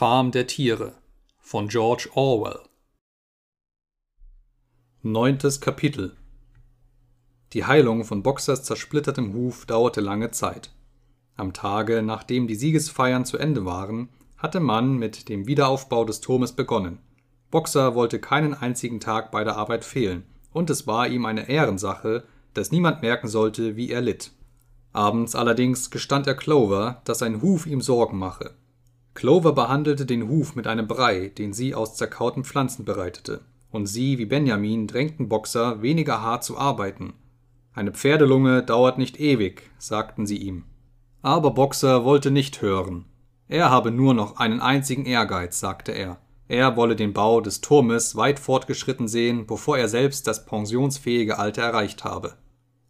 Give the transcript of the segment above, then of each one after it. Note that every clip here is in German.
Farm der Tiere von George Orwell Neuntes Kapitel Die Heilung von Boxers zersplittertem Huf dauerte lange Zeit. Am Tage, nachdem die Siegesfeiern zu Ende waren, hatte man mit dem Wiederaufbau des Turmes begonnen. Boxer wollte keinen einzigen Tag bei der Arbeit fehlen, und es war ihm eine Ehrensache, dass niemand merken sollte, wie er litt. Abends allerdings gestand er Clover, dass sein Huf ihm Sorgen mache. Clover behandelte den Huf mit einem Brei, den sie aus zerkauten Pflanzen bereitete, und sie wie Benjamin drängten Boxer, weniger hart zu arbeiten. Eine Pferdelunge dauert nicht ewig, sagten sie ihm. Aber Boxer wollte nicht hören. Er habe nur noch einen einzigen Ehrgeiz, sagte er. Er wolle den Bau des Turmes weit fortgeschritten sehen, bevor er selbst das pensionsfähige Alter erreicht habe.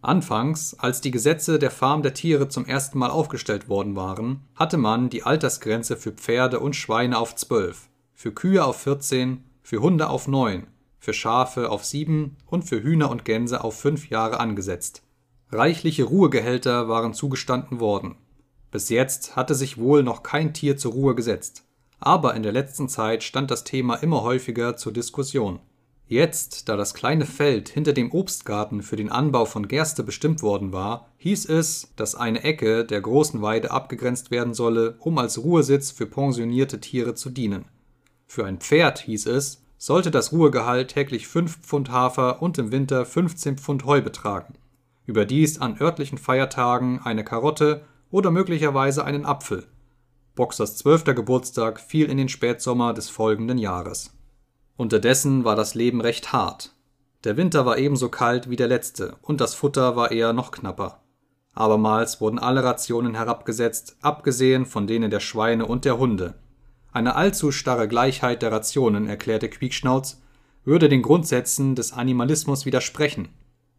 Anfangs, als die Gesetze der Farm der Tiere zum ersten Mal aufgestellt worden waren, hatte man die Altersgrenze für Pferde und Schweine auf zwölf, für Kühe auf 14, für Hunde auf neun, für Schafe auf sieben und für Hühner und Gänse auf fünf Jahre angesetzt. Reichliche Ruhegehälter waren zugestanden worden. Bis jetzt hatte sich wohl noch kein Tier zur Ruhe gesetzt, aber in der letzten Zeit stand das Thema immer häufiger zur Diskussion. Jetzt, da das kleine Feld hinter dem Obstgarten für den Anbau von Gerste bestimmt worden war, hieß es, dass eine Ecke der großen Weide abgegrenzt werden solle, um als Ruhesitz für pensionierte Tiere zu dienen. Für ein Pferd, hieß es, sollte das Ruhegehalt täglich 5 Pfund Hafer und im Winter 15 Pfund Heu betragen. Überdies an örtlichen Feiertagen eine Karotte oder möglicherweise einen Apfel. Boxers zwölfter Geburtstag fiel in den Spätsommer des folgenden Jahres. Unterdessen war das Leben recht hart. Der Winter war ebenso kalt wie der letzte, und das Futter war eher noch knapper. Abermals wurden alle Rationen herabgesetzt, abgesehen von denen der Schweine und der Hunde. Eine allzu starre Gleichheit der Rationen, erklärte Quiekschnauz, würde den Grundsätzen des Animalismus widersprechen.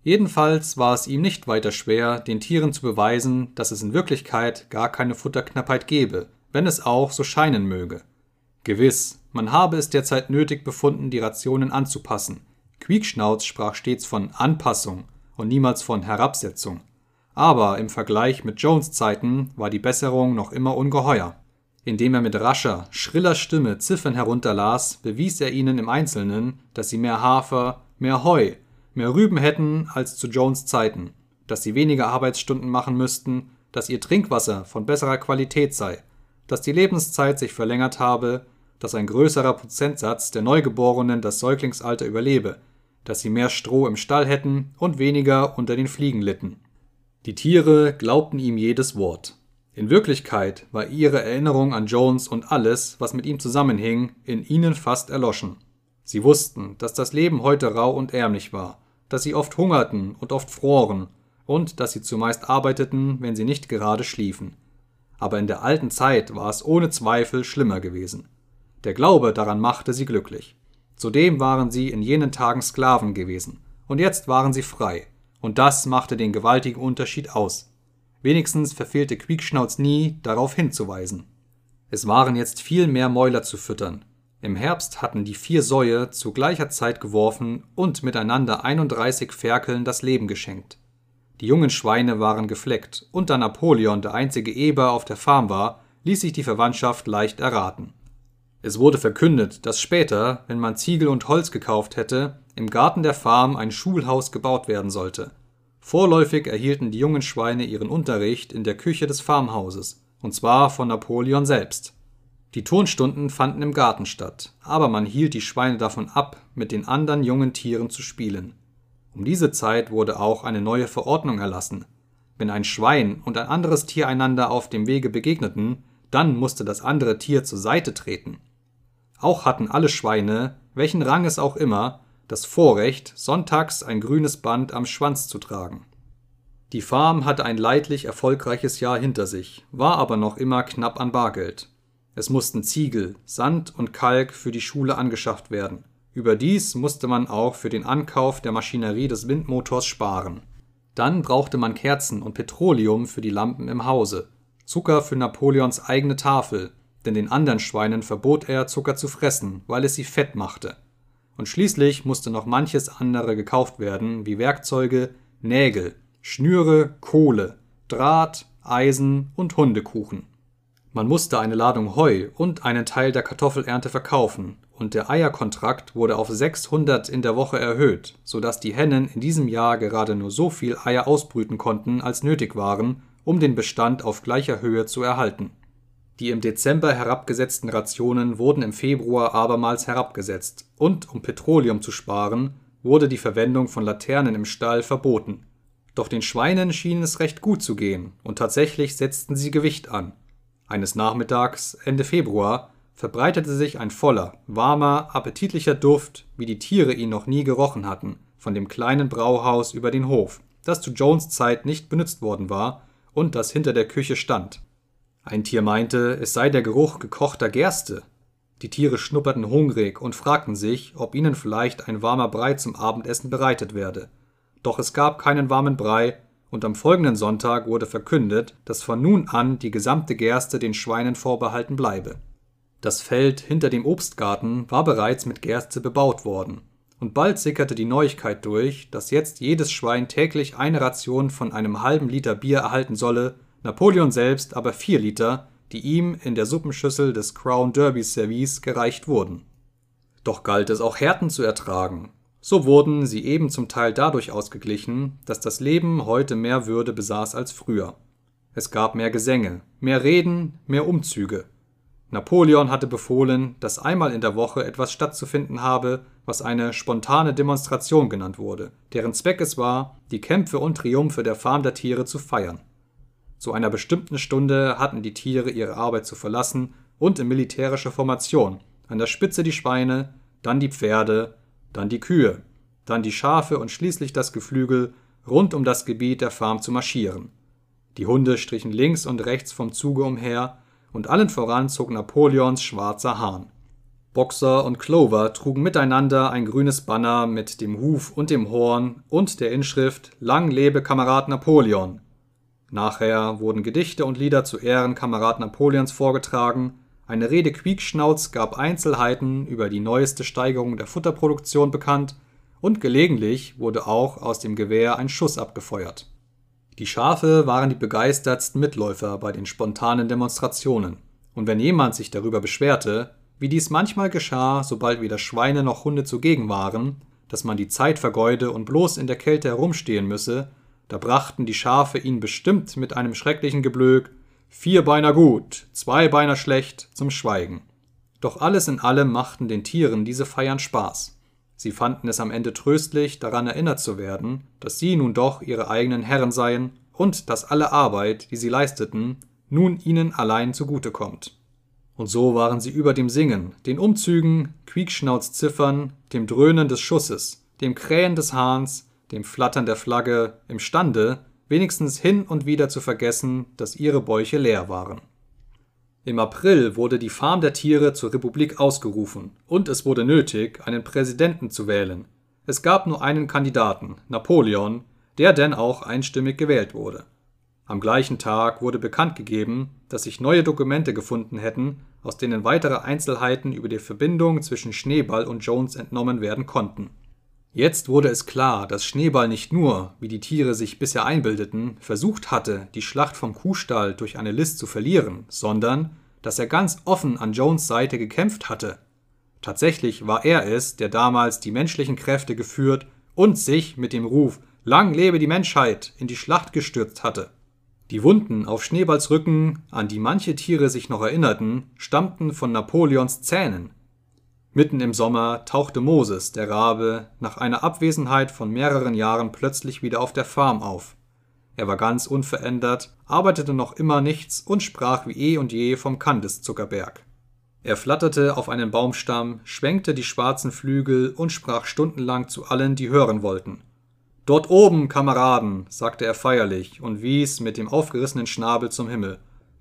Jedenfalls war es ihm nicht weiter schwer, den Tieren zu beweisen, dass es in Wirklichkeit gar keine Futterknappheit gebe, wenn es auch so scheinen möge. Gewiss, man habe es derzeit nötig befunden, die Rationen anzupassen. Quiekschnauz sprach stets von Anpassung und niemals von Herabsetzung. Aber im Vergleich mit Jones Zeiten war die Besserung noch immer ungeheuer. Indem er mit rascher, schriller Stimme Ziffern herunterlas, bewies er ihnen im Einzelnen, dass sie mehr Hafer, mehr Heu, mehr Rüben hätten als zu Jones Zeiten, dass sie weniger Arbeitsstunden machen müssten, dass ihr Trinkwasser von besserer Qualität sei, dass die Lebenszeit sich verlängert habe dass ein größerer Prozentsatz der Neugeborenen das Säuglingsalter überlebe, dass sie mehr Stroh im Stall hätten und weniger unter den Fliegen litten. Die Tiere glaubten ihm jedes Wort. In Wirklichkeit war ihre Erinnerung an Jones und alles, was mit ihm zusammenhing, in ihnen fast erloschen. Sie wussten, dass das Leben heute rau und ärmlich war, dass sie oft hungerten und oft froren und dass sie zumeist arbeiteten, wenn sie nicht gerade schliefen. Aber in der alten Zeit war es ohne Zweifel schlimmer gewesen. Der Glaube daran machte sie glücklich. Zudem waren sie in jenen Tagen Sklaven gewesen, und jetzt waren sie frei, und das machte den gewaltigen Unterschied aus. Wenigstens verfehlte Quiekschnauz nie, darauf hinzuweisen. Es waren jetzt viel mehr Mäuler zu füttern. Im Herbst hatten die vier Säue zu gleicher Zeit geworfen und miteinander 31 Ferkeln das Leben geschenkt. Die jungen Schweine waren gefleckt, und da Napoleon der einzige Eber auf der Farm war, ließ sich die Verwandtschaft leicht erraten. Es wurde verkündet, dass später, wenn man Ziegel und Holz gekauft hätte, im Garten der Farm ein Schulhaus gebaut werden sollte. Vorläufig erhielten die jungen Schweine ihren Unterricht in der Küche des Farmhauses, und zwar von Napoleon selbst. Die Turnstunden fanden im Garten statt, aber man hielt die Schweine davon ab, mit den anderen jungen Tieren zu spielen. Um diese Zeit wurde auch eine neue Verordnung erlassen. Wenn ein Schwein und ein anderes Tier einander auf dem Wege begegneten, dann musste das andere Tier zur Seite treten. Auch hatten alle Schweine, welchen Rang es auch immer, das Vorrecht, sonntags ein grünes Band am Schwanz zu tragen. Die Farm hatte ein leidlich erfolgreiches Jahr hinter sich, war aber noch immer knapp an Bargeld. Es mussten Ziegel, Sand und Kalk für die Schule angeschafft werden. Überdies musste man auch für den Ankauf der Maschinerie des Windmotors sparen. Dann brauchte man Kerzen und Petroleum für die Lampen im Hause, Zucker für Napoleons eigene Tafel denn den anderen Schweinen verbot er, Zucker zu fressen, weil es sie fett machte. Und schließlich musste noch manches andere gekauft werden, wie Werkzeuge, Nägel, Schnüre, Kohle, Draht, Eisen und Hundekuchen. Man musste eine Ladung Heu und einen Teil der Kartoffelernte verkaufen, und der Eierkontrakt wurde auf 600 in der Woche erhöht, so dass die Hennen in diesem Jahr gerade nur so viel Eier ausbrüten konnten, als nötig waren, um den Bestand auf gleicher Höhe zu erhalten. Die im Dezember herabgesetzten Rationen wurden im Februar abermals herabgesetzt, und um Petroleum zu sparen, wurde die Verwendung von Laternen im Stall verboten. Doch den Schweinen schien es recht gut zu gehen, und tatsächlich setzten sie Gewicht an. Eines Nachmittags, Ende Februar, verbreitete sich ein voller, warmer, appetitlicher Duft, wie die Tiere ihn noch nie gerochen hatten, von dem kleinen Brauhaus über den Hof, das zu Jones Zeit nicht benutzt worden war und das hinter der Küche stand. Ein Tier meinte, es sei der Geruch gekochter Gerste. Die Tiere schnupperten hungrig und fragten sich, ob ihnen vielleicht ein warmer Brei zum Abendessen bereitet werde. Doch es gab keinen warmen Brei, und am folgenden Sonntag wurde verkündet, dass von nun an die gesamte Gerste den Schweinen vorbehalten bleibe. Das Feld hinter dem Obstgarten war bereits mit Gerste bebaut worden, und bald sickerte die Neuigkeit durch, dass jetzt jedes Schwein täglich eine Ration von einem halben Liter Bier erhalten solle, Napoleon selbst aber vier Liter, die ihm in der Suppenschüssel des Crown Derby Service gereicht wurden. Doch galt es auch Härten zu ertragen, so wurden sie eben zum Teil dadurch ausgeglichen, dass das Leben heute mehr Würde besaß als früher. Es gab mehr Gesänge, mehr Reden, mehr Umzüge. Napoleon hatte befohlen, dass einmal in der Woche etwas stattzufinden habe, was eine spontane Demonstration genannt wurde, deren Zweck es war, die Kämpfe und Triumphe der Farm der Tiere zu feiern. Zu einer bestimmten Stunde hatten die Tiere ihre Arbeit zu verlassen und in militärischer Formation, an der Spitze die Schweine, dann die Pferde, dann die Kühe, dann die Schafe und schließlich das Geflügel rund um das Gebiet der Farm zu marschieren. Die Hunde strichen links und rechts vom Zuge umher, und allen voran zog Napoleons schwarzer Hahn. Boxer und Clover trugen miteinander ein grünes Banner mit dem Huf und dem Horn und der Inschrift Lang lebe Kamerad Napoleon. Nachher wurden Gedichte und Lieder zu Ehren Kamerad Napoleons vorgetragen eine Rede Quiekschnauz gab Einzelheiten über die neueste Steigerung der Futterproduktion bekannt und gelegentlich wurde auch aus dem Gewehr ein Schuss abgefeuert. Die Schafe waren die begeistertsten Mitläufer bei den spontanen Demonstrationen, und wenn jemand sich darüber beschwerte, wie dies manchmal geschah, sobald weder Schweine noch Hunde zugegen waren, dass man die Zeit vergeude und bloß in der Kälte herumstehen müsse, da brachten die Schafe ihn bestimmt mit einem schrecklichen Geblök Vier Beiner gut, zwei Beiner schlecht zum Schweigen. Doch alles in allem machten den Tieren diese Feiern Spaß. Sie fanden es am Ende tröstlich, daran erinnert zu werden, dass sie nun doch ihre eigenen Herren seien und dass alle Arbeit, die sie leisteten, nun ihnen allein zugute kommt. Und so waren sie über dem Singen, den Umzügen, Quiekschnauzziffern, dem Dröhnen des Schusses, dem Krähen des Hahns, dem Flattern der Flagge imstande, wenigstens hin und wieder zu vergessen, dass ihre Bäuche leer waren. Im April wurde die Farm der Tiere zur Republik ausgerufen und es wurde nötig, einen Präsidenten zu wählen. Es gab nur einen Kandidaten, Napoleon, der denn auch einstimmig gewählt wurde. Am gleichen Tag wurde bekannt gegeben, dass sich neue Dokumente gefunden hätten, aus denen weitere Einzelheiten über die Verbindung zwischen Schneeball und Jones entnommen werden konnten. Jetzt wurde es klar, dass Schneeball nicht nur, wie die Tiere sich bisher einbildeten, versucht hatte, die Schlacht vom Kuhstall durch eine List zu verlieren, sondern dass er ganz offen an Jones Seite gekämpft hatte. Tatsächlich war er es, der damals die menschlichen Kräfte geführt und sich mit dem Ruf Lang lebe die Menschheit in die Schlacht gestürzt hatte. Die Wunden auf Schneeballs Rücken, an die manche Tiere sich noch erinnerten, stammten von Napoleons Zähnen, Mitten im Sommer tauchte Moses, der Rabe, nach einer Abwesenheit von mehreren Jahren plötzlich wieder auf der Farm auf. Er war ganz unverändert, arbeitete noch immer nichts und sprach wie eh und je vom Kandiszuckerberg. Er flatterte auf einen Baumstamm, schwenkte die schwarzen Flügel und sprach stundenlang zu allen, die hören wollten. Dort oben, Kameraden, sagte er feierlich und wies mit dem aufgerissenen Schnabel zum Himmel.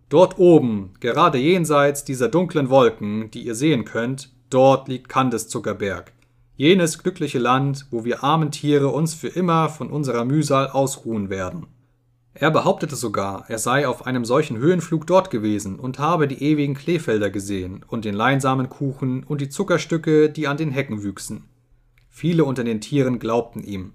Dort oben, gerade jenseits dieser dunklen Wolken, die ihr sehen könnt, Dort liegt Kandiszuckerberg, jenes glückliche Land, wo wir armen Tiere uns für immer von unserer Mühsal ausruhen werden. Er behauptete sogar, er sei auf einem solchen Höhenflug dort gewesen und habe die ewigen Kleefelder gesehen und den Leinsamenkuchen und die Zuckerstücke, die an den Hecken wüchsen. Viele unter den Tieren glaubten ihm.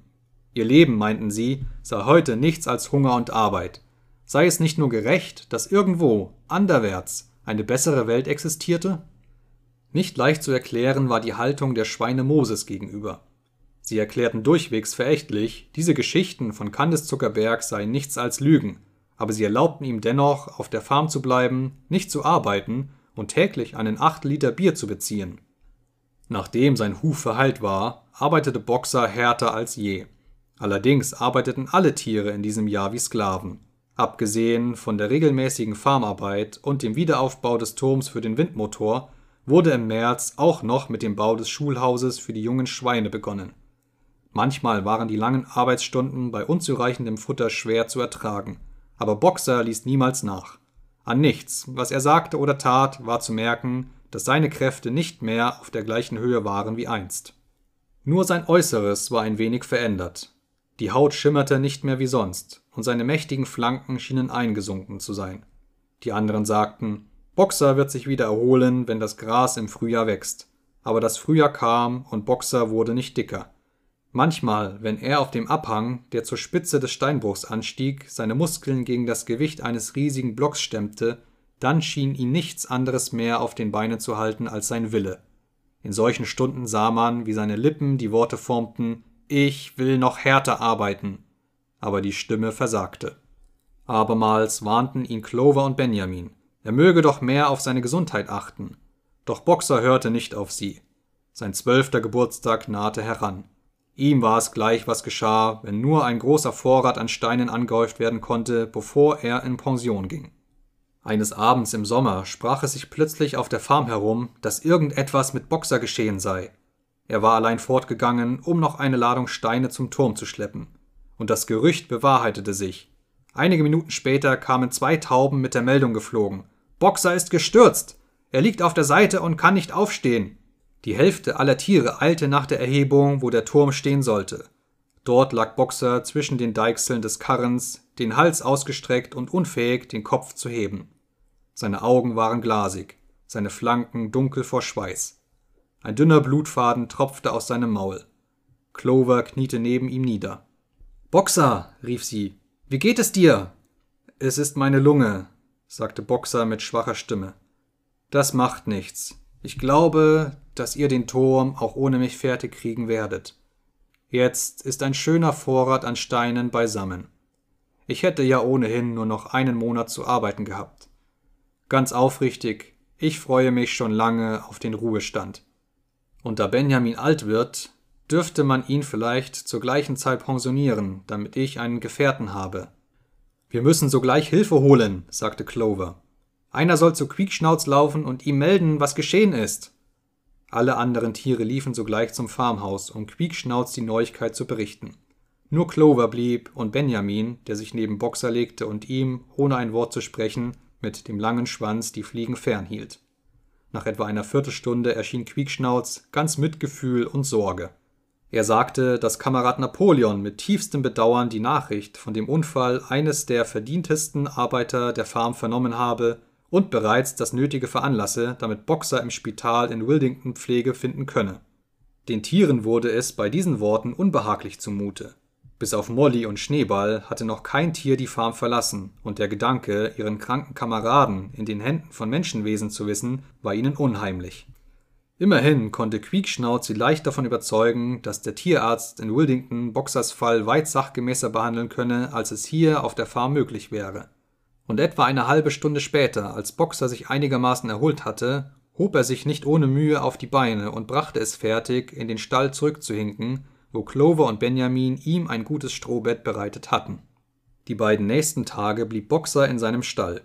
Ihr Leben, meinten sie, sei heute nichts als Hunger und Arbeit. Sei es nicht nur gerecht, dass irgendwo, anderwärts, eine bessere Welt existierte? Nicht leicht zu erklären war die Haltung der Schweine Moses gegenüber. Sie erklärten durchwegs verächtlich, diese Geschichten von Candice Zuckerberg seien nichts als Lügen, aber sie erlaubten ihm dennoch, auf der Farm zu bleiben, nicht zu arbeiten und täglich einen 8 Liter Bier zu beziehen. Nachdem sein Huf verheilt war, arbeitete Boxer härter als je. Allerdings arbeiteten alle Tiere in diesem Jahr wie Sklaven. Abgesehen von der regelmäßigen Farmarbeit und dem Wiederaufbau des Turms für den Windmotor wurde im März auch noch mit dem Bau des Schulhauses für die jungen Schweine begonnen. Manchmal waren die langen Arbeitsstunden bei unzureichendem Futter schwer zu ertragen, aber Boxer ließ niemals nach. An nichts, was er sagte oder tat, war zu merken, dass seine Kräfte nicht mehr auf der gleichen Höhe waren wie einst. Nur sein Äußeres war ein wenig verändert. Die Haut schimmerte nicht mehr wie sonst, und seine mächtigen Flanken schienen eingesunken zu sein. Die anderen sagten, Boxer wird sich wieder erholen, wenn das Gras im Frühjahr wächst. Aber das Frühjahr kam und Boxer wurde nicht dicker. Manchmal, wenn er auf dem Abhang, der zur Spitze des Steinbruchs anstieg, seine Muskeln gegen das Gewicht eines riesigen Blocks stemmte, dann schien ihn nichts anderes mehr auf den Beinen zu halten als sein Wille. In solchen Stunden sah man, wie seine Lippen die Worte formten Ich will noch härter arbeiten. Aber die Stimme versagte. Abermals warnten ihn Clover und Benjamin. Er möge doch mehr auf seine Gesundheit achten. Doch Boxer hörte nicht auf sie. Sein zwölfter Geburtstag nahte heran. Ihm war es gleich, was geschah, wenn nur ein großer Vorrat an Steinen angehäuft werden konnte, bevor er in Pension ging. Eines Abends im Sommer sprach es sich plötzlich auf der Farm herum, dass irgendetwas mit Boxer geschehen sei. Er war allein fortgegangen, um noch eine Ladung Steine zum Turm zu schleppen. Und das Gerücht bewahrheitete sich. Einige Minuten später kamen zwei Tauben mit der Meldung geflogen. Boxer ist gestürzt. Er liegt auf der Seite und kann nicht aufstehen. Die Hälfte aller Tiere eilte nach der Erhebung, wo der Turm stehen sollte. Dort lag Boxer zwischen den Deichseln des Karrens, den Hals ausgestreckt und unfähig, den Kopf zu heben. Seine Augen waren glasig, seine Flanken dunkel vor Schweiß. Ein dünner Blutfaden tropfte aus seinem Maul. Clover kniete neben ihm nieder. Boxer, rief sie, wie geht es dir? Es ist meine Lunge, sagte Boxer mit schwacher Stimme. Das macht nichts. Ich glaube, dass ihr den Turm auch ohne mich fertig kriegen werdet. Jetzt ist ein schöner Vorrat an Steinen beisammen. Ich hätte ja ohnehin nur noch einen Monat zu arbeiten gehabt. Ganz aufrichtig, ich freue mich schon lange auf den Ruhestand. Und da Benjamin alt wird, dürfte man ihn vielleicht zur gleichen Zeit pensionieren, damit ich einen Gefährten habe. Wir müssen sogleich Hilfe holen, sagte Clover. Einer soll zu Quiekschnauz laufen und ihm melden, was geschehen ist. Alle anderen Tiere liefen sogleich zum Farmhaus, um Quiekschnauz die Neuigkeit zu berichten. Nur Clover blieb und Benjamin, der sich neben Boxer legte und ihm, ohne ein Wort zu sprechen, mit dem langen Schwanz die Fliegen fernhielt. Nach etwa einer Viertelstunde erschien Quiekschnauz ganz Mitgefühl und Sorge. Er sagte, dass Kamerad Napoleon mit tiefstem Bedauern die Nachricht von dem Unfall eines der verdientesten Arbeiter der Farm vernommen habe und bereits das Nötige veranlasse, damit Boxer im Spital in Wildington Pflege finden könne. Den Tieren wurde es bei diesen Worten unbehaglich zumute. Bis auf Molly und Schneeball hatte noch kein Tier die Farm verlassen, und der Gedanke, ihren kranken Kameraden in den Händen von Menschenwesen zu wissen, war ihnen unheimlich. Immerhin konnte Quiekschnauz sie leicht davon überzeugen, dass der Tierarzt in Wildington Boxers Fall weit sachgemäßer behandeln könne, als es hier auf der Farm möglich wäre. Und etwa eine halbe Stunde später, als Boxer sich einigermaßen erholt hatte, hob er sich nicht ohne Mühe auf die Beine und brachte es fertig, in den Stall zurückzuhinken, wo Clover und Benjamin ihm ein gutes Strohbett bereitet hatten. Die beiden nächsten Tage blieb Boxer in seinem Stall.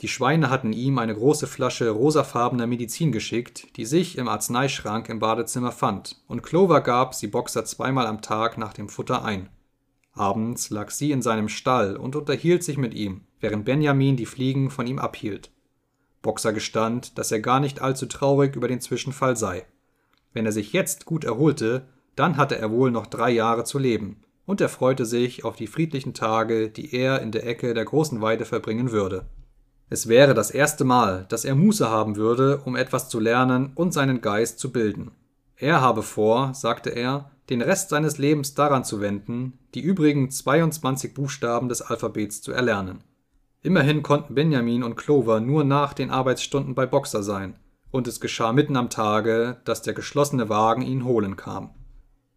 Die Schweine hatten ihm eine große Flasche rosafarbener Medizin geschickt, die sich im Arzneischrank im Badezimmer fand, und Clover gab sie Boxer zweimal am Tag nach dem Futter ein. Abends lag sie in seinem Stall und unterhielt sich mit ihm, während Benjamin die Fliegen von ihm abhielt. Boxer gestand, dass er gar nicht allzu traurig über den Zwischenfall sei. Wenn er sich jetzt gut erholte, dann hatte er wohl noch drei Jahre zu leben, und er freute sich auf die friedlichen Tage, die er in der Ecke der großen Weide verbringen würde. Es wäre das erste Mal, dass er Muße haben würde, um etwas zu lernen und seinen Geist zu bilden. Er habe vor, sagte er, den Rest seines Lebens daran zu wenden, die übrigen 22 Buchstaben des Alphabets zu erlernen. Immerhin konnten Benjamin und Clover nur nach den Arbeitsstunden bei Boxer sein, und es geschah mitten am Tage, dass der geschlossene Wagen ihn holen kam.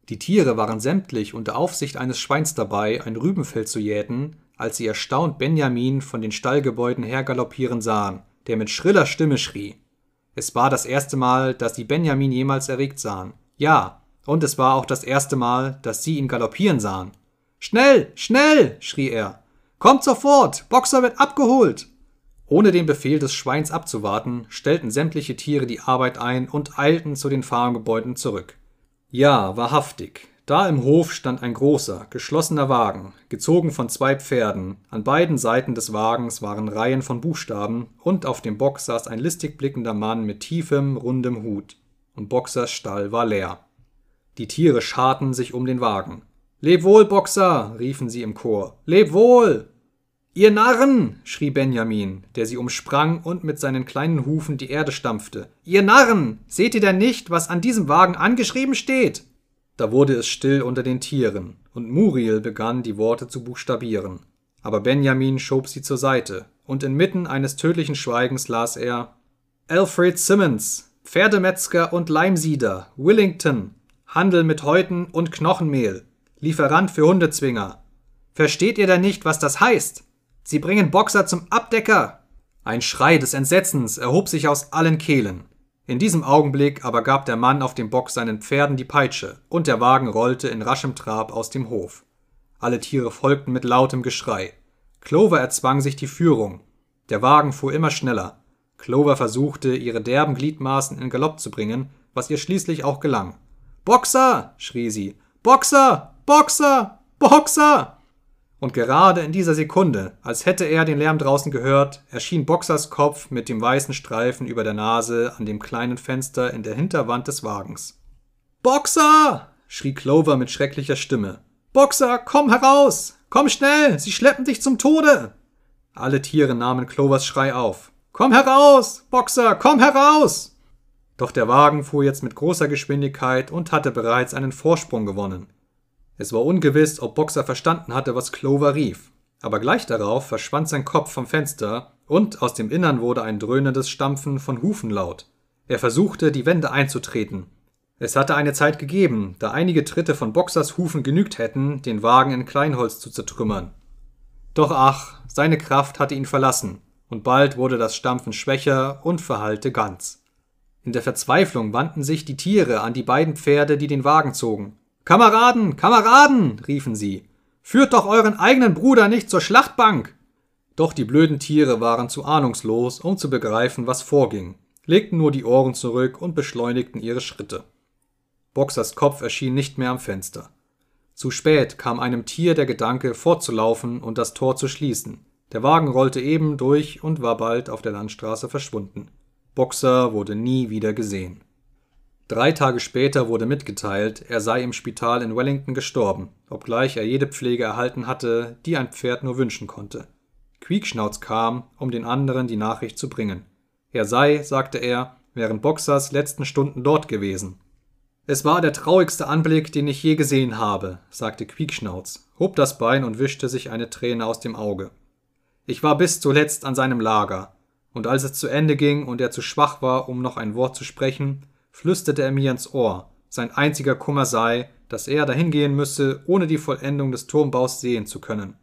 Die Tiere waren sämtlich unter Aufsicht eines Schweins dabei, ein Rübenfeld zu jäten, als sie erstaunt Benjamin von den Stallgebäuden hergaloppieren sahen, der mit schriller Stimme schrie. Es war das erste Mal, dass sie Benjamin jemals erregt sahen. Ja, und es war auch das erste Mal, dass sie ihn galoppieren sahen. Schnell, schnell, schrie er. Kommt sofort, Boxer wird abgeholt. Ohne den Befehl des Schweins abzuwarten, stellten sämtliche Tiere die Arbeit ein und eilten zu den Farmgebäuden zurück. Ja, wahrhaftig. Da im Hof stand ein großer, geschlossener Wagen, gezogen von zwei Pferden. An beiden Seiten des Wagens waren Reihen von Buchstaben und auf dem Bock saß ein listig blickender Mann mit tiefem, rundem Hut. Und Boxers Stall war leer. Die Tiere scharten sich um den Wagen. Leb wohl, Boxer, riefen sie im Chor. Leb wohl! Ihr Narren! schrie Benjamin, der sie umsprang und mit seinen kleinen Hufen die Erde stampfte. Ihr Narren! Seht ihr denn nicht, was an diesem Wagen angeschrieben steht? Da wurde es still unter den Tieren, und Muriel begann, die Worte zu buchstabieren. Aber Benjamin schob sie zur Seite, und inmitten eines tödlichen Schweigens las er Alfred Simmons, Pferdemetzger und Leimsieder, Willington, Handel mit Häuten und Knochenmehl. Lieferant für Hundezwinger. Versteht ihr denn nicht, was das heißt? Sie bringen Boxer zum Abdecker. Ein Schrei des Entsetzens erhob sich aus allen Kehlen. In diesem Augenblick aber gab der Mann auf dem Bock seinen Pferden die Peitsche, und der Wagen rollte in raschem Trab aus dem Hof. Alle Tiere folgten mit lautem Geschrei. Clover erzwang sich die Führung. Der Wagen fuhr immer schneller. Clover versuchte, ihre derben Gliedmaßen in Galopp zu bringen, was ihr schließlich auch gelang. Boxer! schrie sie. Boxer! Boxer! Boxer! Und gerade in dieser Sekunde, als hätte er den Lärm draußen gehört, erschien Boxers Kopf mit dem weißen Streifen über der Nase an dem kleinen Fenster in der Hinterwand des Wagens. Boxer! schrie Clover mit schrecklicher Stimme. Boxer, komm heraus! Komm schnell! Sie schleppen dich zum Tode! Alle Tiere nahmen Clovers Schrei auf. Komm heraus! Boxer, komm heraus! Doch der Wagen fuhr jetzt mit großer Geschwindigkeit und hatte bereits einen Vorsprung gewonnen. Es war ungewiss, ob Boxer verstanden hatte, was Clover rief. Aber gleich darauf verschwand sein Kopf vom Fenster und aus dem Innern wurde ein dröhnendes Stampfen von Hufen laut. Er versuchte, die Wände einzutreten. Es hatte eine Zeit gegeben, da einige Tritte von Boxers Hufen genügt hätten, den Wagen in Kleinholz zu zertrümmern. Doch ach, seine Kraft hatte ihn verlassen, und bald wurde das Stampfen schwächer und verhallte ganz. In der Verzweiflung wandten sich die Tiere an die beiden Pferde, die den Wagen zogen. Kameraden, Kameraden, riefen sie, führt doch euren eigenen Bruder nicht zur Schlachtbank. Doch die blöden Tiere waren zu ahnungslos, um zu begreifen, was vorging, legten nur die Ohren zurück und beschleunigten ihre Schritte. Boxers Kopf erschien nicht mehr am Fenster. Zu spät kam einem Tier der Gedanke, fortzulaufen und das Tor zu schließen. Der Wagen rollte eben durch und war bald auf der Landstraße verschwunden. Boxer wurde nie wieder gesehen. Drei Tage später wurde mitgeteilt, er sei im Spital in Wellington gestorben, obgleich er jede Pflege erhalten hatte, die ein Pferd nur wünschen konnte. Quiekschnauz kam, um den anderen die Nachricht zu bringen. Er sei, sagte er, während Boxers letzten Stunden dort gewesen. Es war der traurigste Anblick, den ich je gesehen habe, sagte Quiekschnauz, hob das Bein und wischte sich eine Träne aus dem Auge. Ich war bis zuletzt an seinem Lager, und als es zu Ende ging und er zu schwach war, um noch ein Wort zu sprechen, flüsterte er mir ins Ohr, sein einziger Kummer sei, dass er dahingehen müsse, ohne die Vollendung des Turmbaus sehen zu können.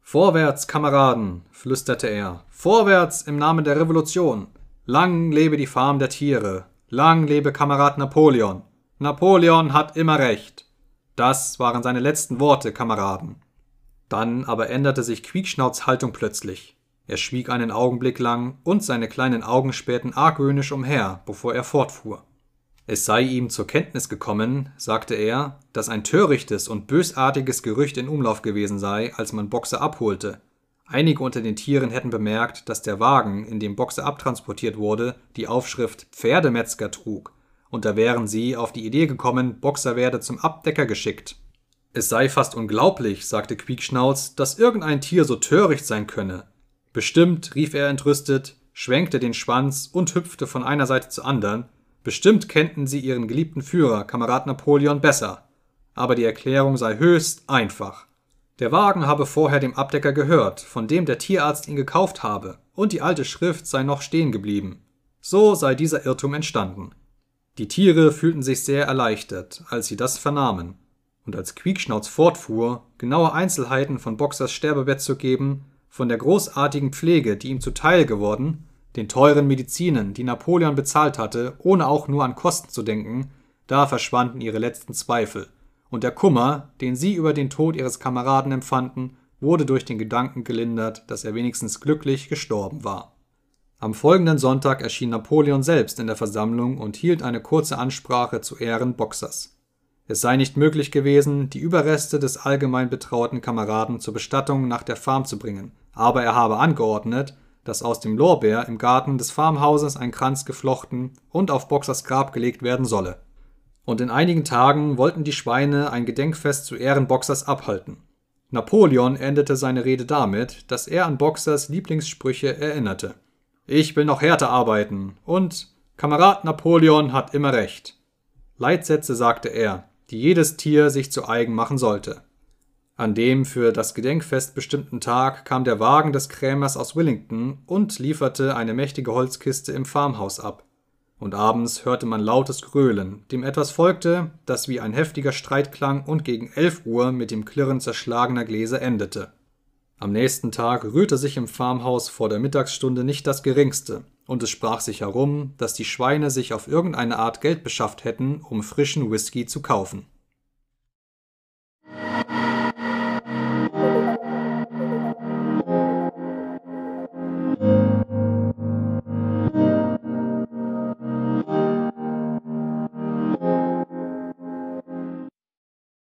Vorwärts, Kameraden, flüsterte er, vorwärts im Namen der Revolution. Lang lebe die Farm der Tiere, lang lebe Kamerad Napoleon. Napoleon hat immer recht. Das waren seine letzten Worte, Kameraden. Dann aber änderte sich Quiekschnauts Haltung plötzlich. Er schwieg einen Augenblick lang und seine kleinen Augen spähten argwöhnisch umher, bevor er fortfuhr. Es sei ihm zur Kenntnis gekommen, sagte er, dass ein törichtes und bösartiges Gerücht in Umlauf gewesen sei, als man Boxer abholte. Einige unter den Tieren hätten bemerkt, dass der Wagen, in dem Boxer abtransportiert wurde, die Aufschrift Pferdemetzger trug, und da wären sie auf die Idee gekommen, Boxer werde zum Abdecker geschickt. Es sei fast unglaublich, sagte Quiekschnauz, dass irgendein Tier so töricht sein könne. Bestimmt, rief er entrüstet, schwenkte den Schwanz und hüpfte von einer Seite zur anderen, Bestimmt kennten sie ihren geliebten Führer, Kamerad Napoleon, besser. Aber die Erklärung sei höchst einfach. Der Wagen habe vorher dem Abdecker gehört, von dem der Tierarzt ihn gekauft habe, und die alte Schrift sei noch stehen geblieben. So sei dieser Irrtum entstanden. Die Tiere fühlten sich sehr erleichtert, als sie das vernahmen, und als Quiekschnauz fortfuhr, genaue Einzelheiten von Boxers Sterbebett zu geben, von der großartigen Pflege, die ihm zuteil geworden, den teuren Medizinen, die Napoleon bezahlt hatte, ohne auch nur an Kosten zu denken, da verschwanden ihre letzten Zweifel, und der Kummer, den sie über den Tod ihres Kameraden empfanden, wurde durch den Gedanken gelindert, dass er wenigstens glücklich gestorben war. Am folgenden Sonntag erschien Napoleon selbst in der Versammlung und hielt eine kurze Ansprache zu Ehren Boxers. Es sei nicht möglich gewesen, die Überreste des allgemein betrauerten Kameraden zur Bestattung nach der Farm zu bringen, aber er habe angeordnet, dass aus dem Lorbeer im Garten des Farmhauses ein Kranz geflochten und auf Boxers Grab gelegt werden solle. Und in einigen Tagen wollten die Schweine ein Gedenkfest zu Ehren Boxers abhalten. Napoleon endete seine Rede damit, dass er an Boxers Lieblingssprüche erinnerte. Ich will noch härter arbeiten und Kamerad Napoleon hat immer recht. Leitsätze sagte er, die jedes Tier sich zu eigen machen sollte. An dem für das Gedenkfest bestimmten Tag kam der Wagen des Krämers aus Willington und lieferte eine mächtige Holzkiste im Farmhaus ab. Und abends hörte man lautes Gröhlen, dem etwas folgte, das wie ein heftiger Streit klang und gegen elf Uhr mit dem Klirren zerschlagener Gläser endete. Am nächsten Tag rührte sich im Farmhaus vor der Mittagsstunde nicht das geringste, und es sprach sich herum, dass die Schweine sich auf irgendeine Art Geld beschafft hätten, um frischen Whisky zu kaufen